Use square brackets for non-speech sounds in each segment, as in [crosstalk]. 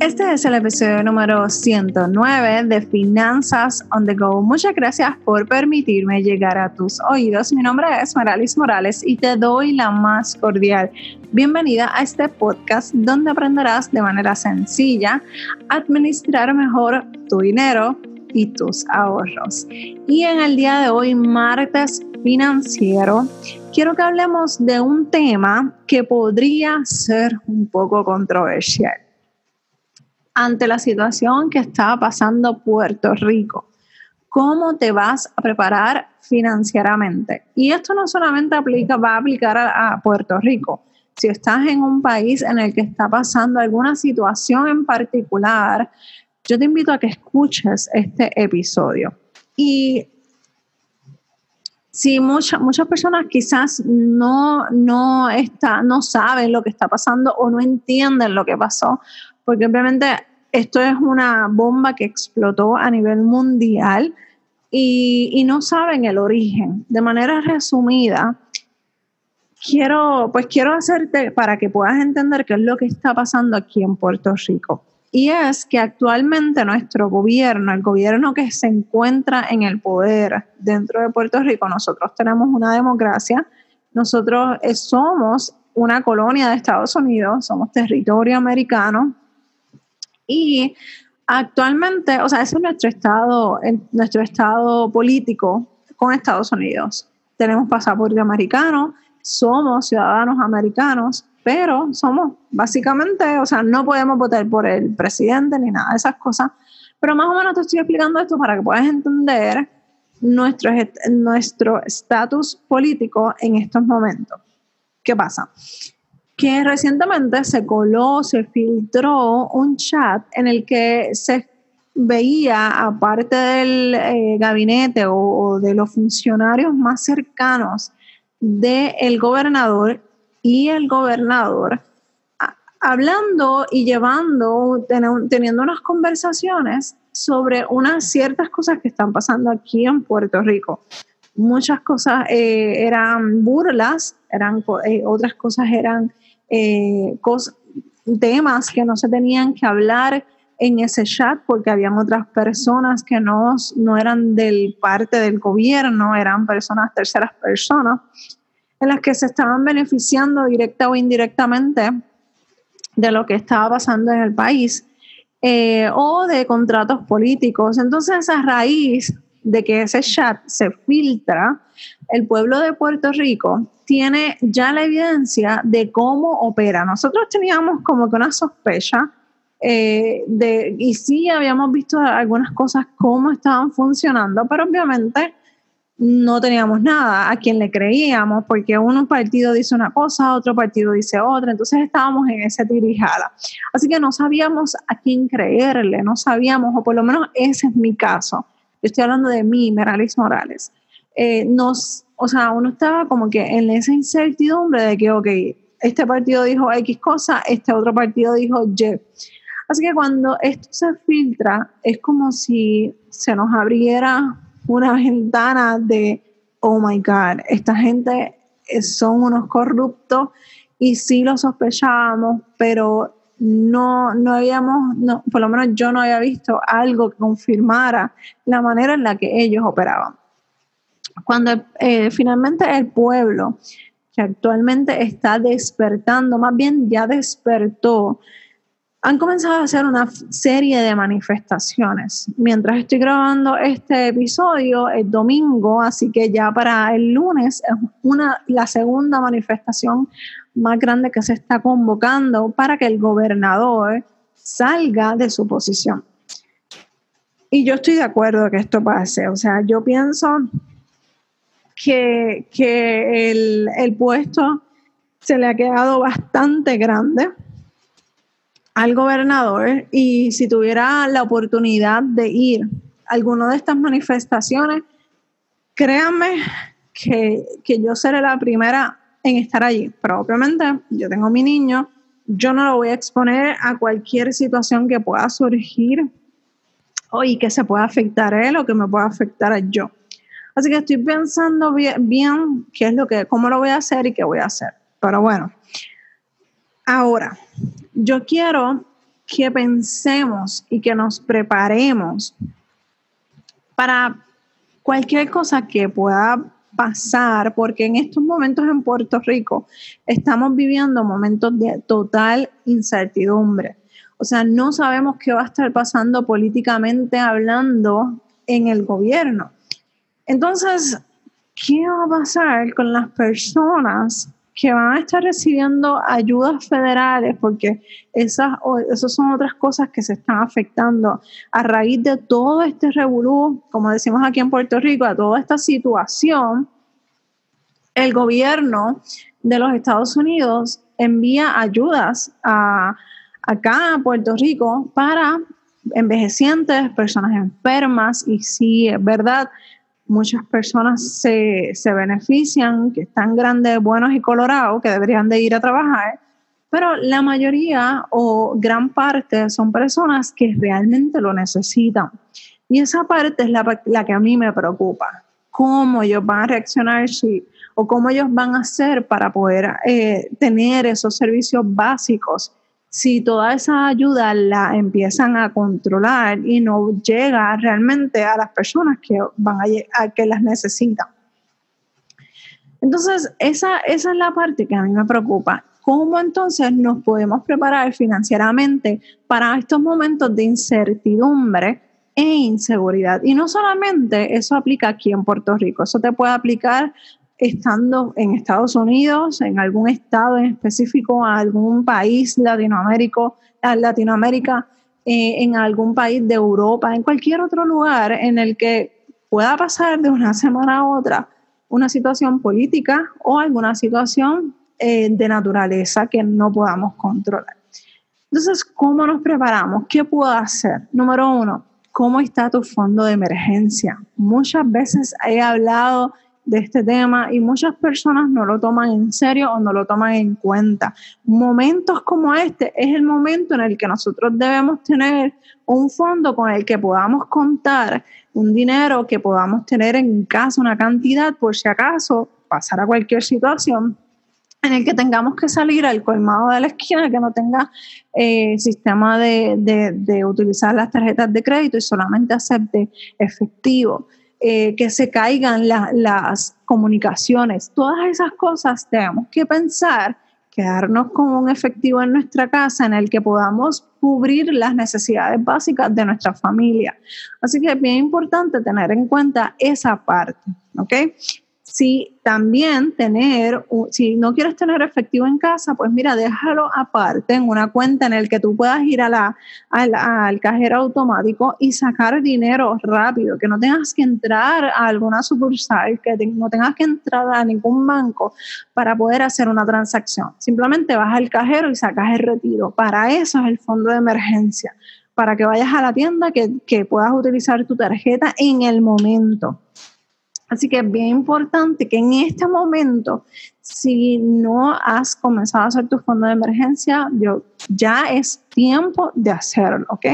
Este es el episodio número 109 de Finanzas on the Go. Muchas gracias por permitirme llegar a tus oídos. Mi nombre es Maralis Morales y te doy la más cordial bienvenida a este podcast donde aprenderás de manera sencilla a administrar mejor tu dinero y tus ahorros. Y en el día de hoy, martes financiero, quiero que hablemos de un tema que podría ser un poco controversial ante la situación que está pasando Puerto Rico. ¿Cómo te vas a preparar financieramente? Y esto no solamente aplica, va a aplicar a, Puerto Rico. Si estás en un país en el que está pasando alguna situación en particular, yo te invito a que escuches este episodio. Y si muchas personas quizás no, no, está, no saben lo que está pasando o no entienden lo que pasó, porque obviamente esto es una bomba que explotó a nivel mundial y, no saben el origen. De manera resumida, quiero, pues quiero hacerte para que puedas entender qué es lo que está pasando aquí en Puerto Rico. Y es que actualmente nuestro gobierno, el gobierno que se encuentra en el poder dentro de Puerto Rico, nosotros tenemos una democracia, nosotros eh, somos una colonia de Estados Unidos, somos territorio americano, y actualmente, o sea, ese es nuestro estado, nuestro estado político con Estados Unidos. Tenemos pasaporte americano, somos ciudadanos americanos, pero somos básicamente, o sea, no podemos votar por el presidente ni nada de esas cosas. Pero más o menos te estoy explicando esto para que puedas entender nuestro nuestro estatus político en estos momentos. ¿Qué pasa? Que recientemente se coló, se filtró un chat en el que se veía, aparte del eh, gabinete o, de los funcionarios más cercanos del gobernador y el gobernador, hablando y llevando, teniendo unas conversaciones sobre unas ciertas cosas que están pasando aquí en Puerto Rico. Muchas cosas eh, eran burlas, eran, eh, otras cosas eran eh, temas que no se tenían que hablar en ese chat porque habían otras personas que no, no eran del parte del gobierno, eran personas, terceras personas, en las que se estaban beneficiando directa o indirectamente de lo que estaba pasando en el país eh, o de contratos políticos. Entonces, a raíz de que ese chat se filtra, el pueblo de Puerto Rico tiene ya la evidencia de cómo opera. Nosotros teníamos como que una sospecha eh, de, y sí habíamos visto algunas cosas cómo estaban funcionando, pero obviamente no teníamos nada a quien le creíamos, porque uno partido dice una cosa, otro partido dice otra, entonces estábamos en esa tirijada. Así que no sabíamos a quién creerle, no sabíamos, o por lo menos ese es mi caso. Estoy hablando de mí, Meralis Morales. Eh, nos o sea, uno estaba como que en esa incertidumbre de que, ok, este partido dijo X cosa, este otro partido dijo Y. Así que cuando esto se filtra, es como si se nos abriera una [laughs] ventana de, oh my God, esta gente son unos corruptos y sí lo sospechábamos, pero no, no habíamos, no, por lo menos yo no había visto algo que confirmara la manera en la que ellos operaban. Cuando eh, finalmente el pueblo, que actualmente está despertando, más bien ya despertó, han comenzado a hacer una serie de manifestaciones. Mientras estoy grabando este episodio, es domingo, así que ya para el lunes es una, la segunda manifestación más grande que se está convocando para que el gobernador salga de su posición. Y yo estoy de acuerdo que esto pase. O sea, yo pienso que, el, puesto se le ha quedado bastante grande al gobernador y si tuviera la oportunidad de ir a alguna de estas manifestaciones, créanme que, que, yo seré la primera en estar allí. Pero obviamente yo tengo mi niño, yo no lo voy a exponer a cualquier situación que pueda surgir o y que se pueda afectar a él o que me pueda afectar a yo. Así que estoy pensando bien, qué es lo que, cómo lo voy a hacer y qué voy a hacer. Pero bueno, ahora, yo quiero que pensemos y que nos preparemos para cualquier cosa que pueda pasar, porque en estos momentos en Puerto Rico estamos viviendo momentos de total incertidumbre. O sea, no sabemos qué va a estar pasando políticamente hablando en el gobierno. Entonces, ¿qué va a pasar con las personas que van a estar recibiendo ayudas federales? Porque esas, esas son otras cosas que se están afectando a raíz de todo este revolú, como decimos aquí en Puerto Rico, a toda esta situación. El gobierno de los Estados Unidos envía ayudas a acá en Puerto Rico para envejecientes, personas enfermas y sí, es verdad, muchas personas se, benefician, que están grandes, buenos y colorados, que deberían de ir a trabajar, pero la mayoría o gran parte son personas que realmente lo necesitan. Y esa parte es la, la que a mí me preocupa. ¿Cómo ellos van a reaccionar si, o cómo ellos van a hacer para poder eh, tener esos servicios básicos si toda esa ayuda la empiezan a controlar y no llega realmente a las personas que van a, que las necesitan. Entonces, esa, esa es la parte que a mí me preocupa. ¿Cómo entonces nos podemos preparar financieramente para estos momentos de incertidumbre e inseguridad? Y no solamente eso aplica aquí en Puerto Rico, eso te puede aplicar estando en Estados Unidos, en algún estado en específico, en algún país latinoamérico, Latinoamérica, eh, en algún país de Europa, en cualquier otro lugar en el que pueda pasar de una semana a otra una situación política o alguna situación eh, de naturaleza que no podamos controlar. Entonces, ¿cómo nos preparamos? ¿Qué puedo hacer? Número uno, ¿cómo está tu fondo de emergencia? Muchas veces he hablado de este tema y muchas personas no lo toman en serio o no lo toman en cuenta. Momentos como este es el momento en el que nosotros debemos tener un fondo con el que podamos contar, un dinero que podamos tener en casa, una cantidad por si acaso pasara cualquier situación en el que tengamos que salir al colmado de la esquina, que no tenga eh, sistema de, de utilizar las tarjetas de crédito y solamente acepte efectivo. Eh, que se caigan las comunicaciones, todas esas cosas tenemos que pensar, quedarnos con un efectivo en nuestra casa en el que podamos cubrir las necesidades básicas de nuestra familia. Así que es bien importante tener en cuenta esa parte, ¿ok? Si también tener, si no quieres tener efectivo en casa, pues mira, déjalo aparte en una cuenta en el que tú puedas ir a al cajero automático y sacar dinero rápido, que no tengas que entrar a alguna sucursal, que no tengas que entrar a ningún banco para poder hacer una transacción. Simplemente vas al cajero y sacas el retiro. Para eso es el fondo de emergencia, para que vayas a la tienda, que, que puedas utilizar tu tarjeta en el momento. Así que es bien importante que en este momento, si no has comenzado a hacer tu fondo de emergencia, yo, ya es tiempo de hacerlo, ¿ok?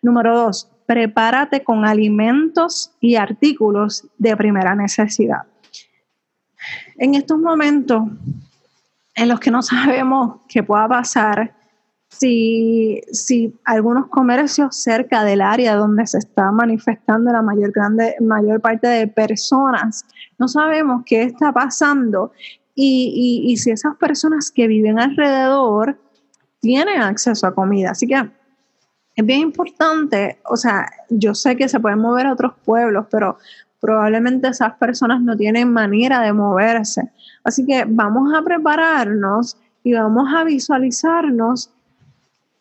Número dos, prepárate con alimentos y artículos de primera necesidad. En estos momentos en los que no sabemos qué pueda pasar, si, si algunos comercios cerca del área donde se está manifestando la mayor, grande, mayor parte de personas, no sabemos qué está pasando y, y, y si esas personas que viven alrededor tienen acceso a comida. Así que es bien importante, o sea, yo sé que se pueden mover a otros pueblos, pero probablemente esas personas no tienen manera de moverse. Así que vamos a prepararnos y vamos a visualizarnos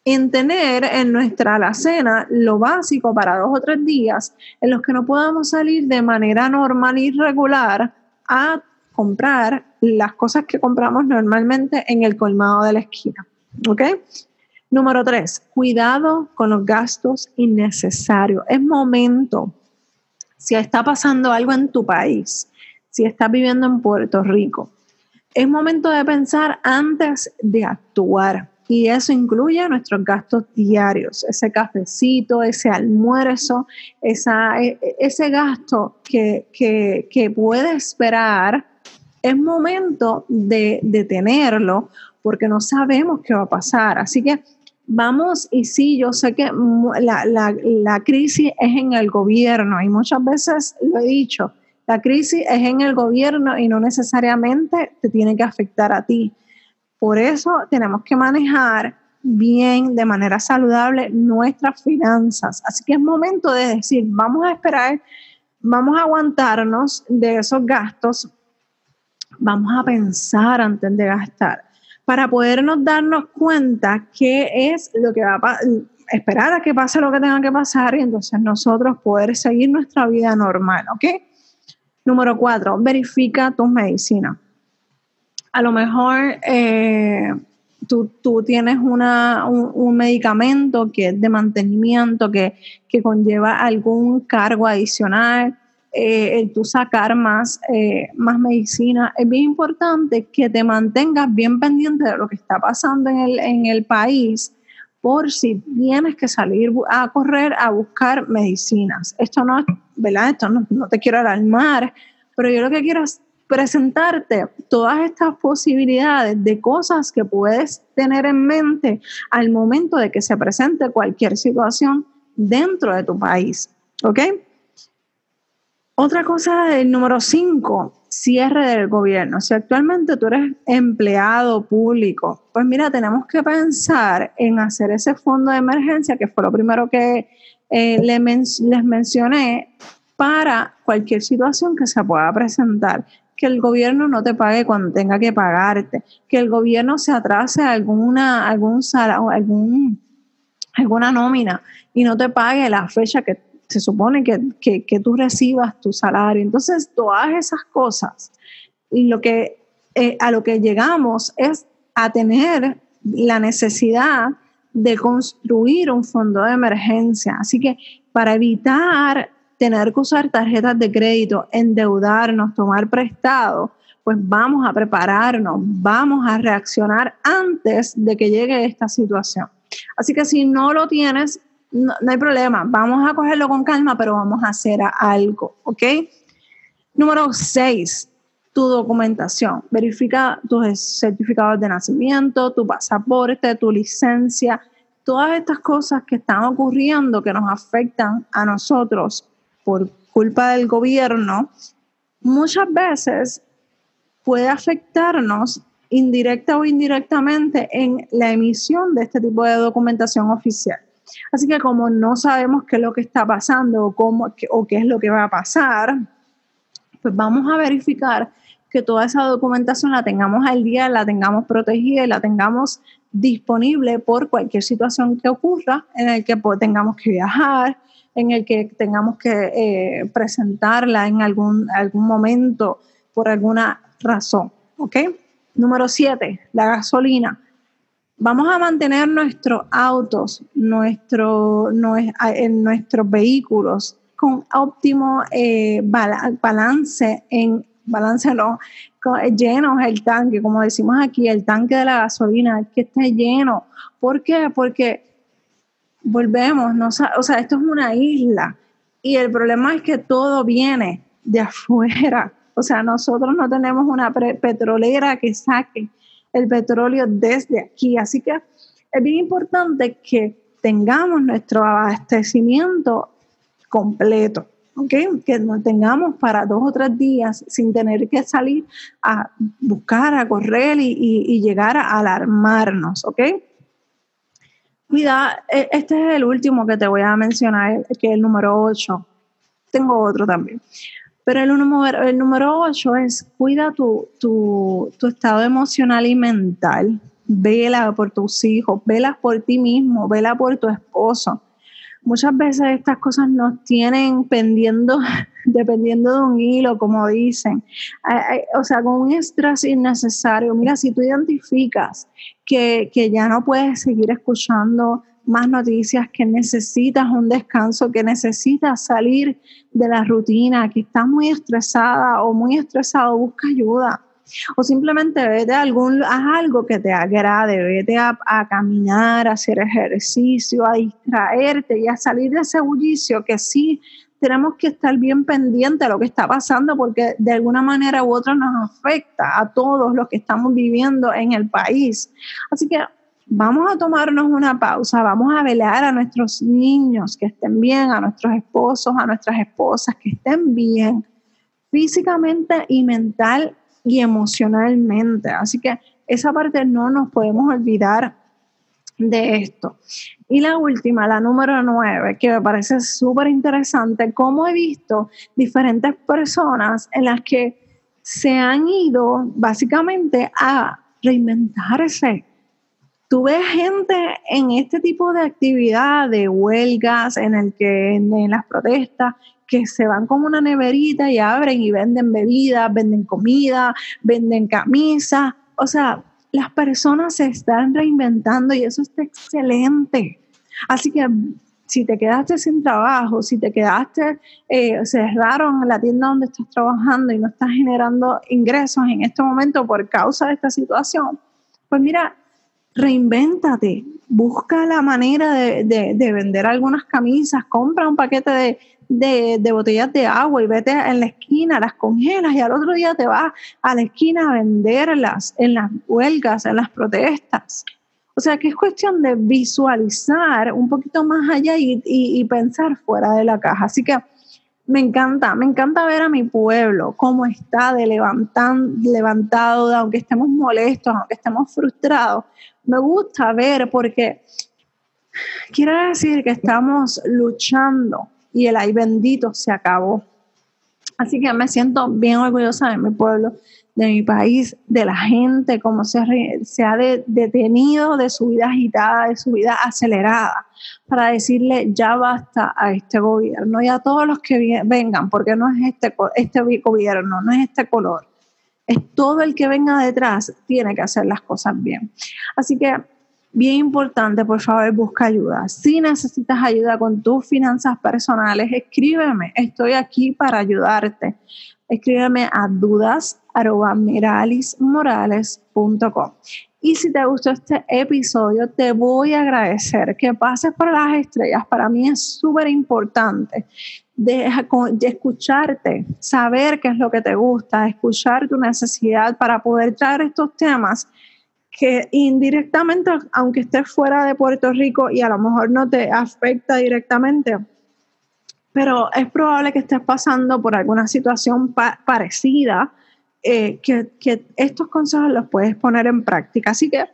en tener en nuestra alacena lo básico para dos o tres días en los que no podamos salir de manera normal y regular a comprar las cosas que compramos normalmente en el colmado de la esquina. ¿Ok? Número tres, cuidado con los gastos innecesarios. Es momento, si está pasando algo en tu país, si estás viviendo en Puerto Rico, es momento de pensar antes de actuar y eso incluye nuestros gastos diarios, ese cafecito, ese almuerzo, esa, e, e, ese gasto que, puede esperar. Es momento de, de tenerlo porque no sabemos qué va a pasar. Así que vamos, y sí, yo sé que la, la, crisis es en el gobierno y muchas veces lo he dicho, la crisis es en el gobierno y no necesariamente te tiene que afectar a ti. Por eso tenemos que manejar bien, de manera saludable, nuestras finanzas. Así que es momento de decir, vamos a esperar, vamos a aguantarnos de esos gastos, vamos a pensar antes de gastar para podernos darnos cuenta qué es lo que va a esperar a que pase lo que tenga que pasar y entonces nosotros poder seguir nuestra vida normal, ¿ok? Número cuatro, verifica tus medicinas. A lo mejor eh, tú, tienes una, un, medicamento que es de mantenimiento, que, que conlleva algún cargo adicional eh, el tú sacar más, eh, más medicina, es bien importante que te mantengas bien pendiente de lo que está pasando en el, en el país por si tienes que salir a correr a buscar medicinas. Esto no, ¿verdad? Esto no, no te quiero alarmar, pero yo lo que quiero es presentarte todas estas posibilidades de cosas que puedes tener en mente al momento de que se presente cualquier situación dentro de tu país. ¿Ok? Otra cosa, el número cinco, cierre del gobierno. Si actualmente tú eres empleado público, pues mira, tenemos que pensar en hacer ese fondo de emergencia, que fue lo primero que eh, les mencioné, para cualquier situación que se pueda presentar. Que el gobierno no te pague cuando tenga que pagarte, que el gobierno se atrase alguna, algún, algún, alguna nómina y no te pague la fecha que se supone que, que, tú recibas tu salario. Entonces, todas esas cosas, lo que, eh, a lo que llegamos es a tener la necesidad de construir un fondo de emergencia. Así que para evitar tener que usar tarjetas de crédito, endeudarnos, tomar prestado, pues vamos a prepararnos, vamos a reaccionar antes de que llegue esta situación. Así que si no lo tienes, no, hay problema, vamos a cogerlo con calma, pero vamos a hacer algo, ¿ok? Número 6, tu documentación. Verifica tus certificados de nacimiento, tu pasaporte, tu licencia, todas estas cosas que están ocurriendo que nos afectan a nosotros por culpa del gobierno, muchas veces puede afectarnos indirecta o indirectamente en la emisión de este tipo de documentación oficial. Así que como no sabemos qué es lo que está pasando o, cómo, o qué es lo que va a pasar, pues vamos a verificar que toda esa documentación la tengamos al día, la tengamos protegida y la tengamos disponible por cualquier situación que ocurra en el que tengamos que viajar, en el que tengamos que eh, presentarla en algún, algún momento por alguna razón. ¿Ok? Número siete, la gasolina vamos a mantener nuestros autos, nuestro, nuestros vehículos con óptimo eh, balance en balance no, llenos el tanque, como decimos aquí, el tanque de la gasolina, que esté lleno. ¿Por qué? Porque volvemos, no, o sea, esto es una isla y el problema es que todo viene de afuera. O sea, nosotros no tenemos una petrolera que saque el petróleo desde aquí. Así que es bien importante que tengamos nuestro abastecimiento completo, ¿ok? Que nos tengamos para dos o tres días sin tener que salir a buscar, a correr y, llegar a alarmarnos, ¿ok? Cuida, e, este es el último que te voy a mencionar, que es el número 8. Tengo otro también. Pero el número, el número 8 es cuida tu, tu, tu estado emocional y mental. Vela por tus hijos, vela por ti mismo, vela por tu esposo. Muchas veces estas cosas nos tienen pendiendo, [laughs] dependiendo de un hilo, como dicen. O sea, con un estrés innecesario. Mira, si tú identificas que, que ya no puedes seguir escuchando más noticias, que necesitas un descanso, que necesitas salir de la rutina, que estás muy estresada o muy estresado, busca ayuda. O simplemente vete a algún, haz algo que te agrade, vete a, a, caminar, a hacer ejercicio, a distraerte y a salir de ese bullicio que sí tenemos que estar bien pendientes de lo que está pasando porque de alguna manera u otra nos afecta a todos los que estamos viviendo en el país. Así que vamos a tomarnos una pausa, vamos a velar a nuestros niños que estén bien, a nuestros esposos, a nuestras esposas que estén bien físicamente y mental y emocionalmente. Así que esa parte no nos podemos olvidar de esto. Y la última, la número nueve, que me parece súper interesante, cómo he visto diferentes personas en las que se han ido básicamente a reinventarse. Tú ves gente en este tipo de actividad, de huelgas, en el que en las protestas, que se van como una neverita y abren y venden bebidas, venden comida, venden camisas. O sea, las personas se están reinventando y eso está excelente. Así que si te quedaste sin trabajo, si te quedaste, eh, cerraron la tienda donde estás trabajando y no estás generando ingresos en este momento por causa de esta situación, pues mira, reinvéntate, busca la manera de, vender algunas camisas, compra un paquete de, de, botellas de agua y vete en la esquina, las congelas y al otro día te vas a la esquina a venderlas en las huelgas, en las protestas. O sea que es cuestión de visualizar un poquito más allá y, pensar fuera de la caja. Así que me encanta, me encanta ver a mi pueblo cómo está de levantan, levantado, aunque estemos molestos, aunque estemos frustrados. Me gusta ver porque quiere decir que estamos luchando y el ay bendito se acabó. Así que me siento bien orgullosa de mi pueblo de mi país, de la gente, cómo se, ha detenido de su vida agitada, de su vida acelerada, para decirle ya basta a este gobierno y a todos los que vengan, porque no es este, este gobierno, no es este color, es todo el que venga detrás, tiene que hacer las cosas bien. Así que bien importante, por favor, busca ayuda. Si necesitas ayuda con tus finanzas personales, escríbeme. Estoy aquí para ayudarte. Escríbeme a dudas morales.com. Y si te gustó este episodio, te voy a agradecer que pases por las estrellas. Para mí es súper importante escucharte, saber qué es lo que te gusta, escuchar tu necesidad para poder traer estos temas que indirectamente, aunque estés fuera de Puerto Rico y a lo mejor no te afecta directamente, pero es probable que estés pasando por alguna situación parecida eh, que, estos consejos los puedes poner en práctica. Así que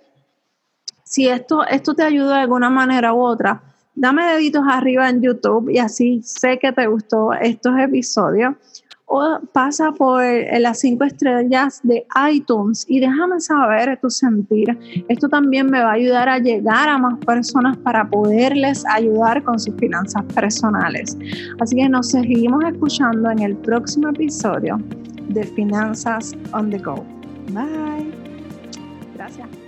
si esto, esto te ayuda de alguna manera u otra, dame deditos arriba en YouTube y así sé que te gustó estos episodios. Pasa por las cinco estrellas de iTunes y déjame saber tu sentir. Esto también me va a ayudar a llegar a más personas para poderles ayudar con sus finanzas personales. Así que nos seguimos escuchando en el próximo episodio de Finanzas on the Go. Bye. Gracias.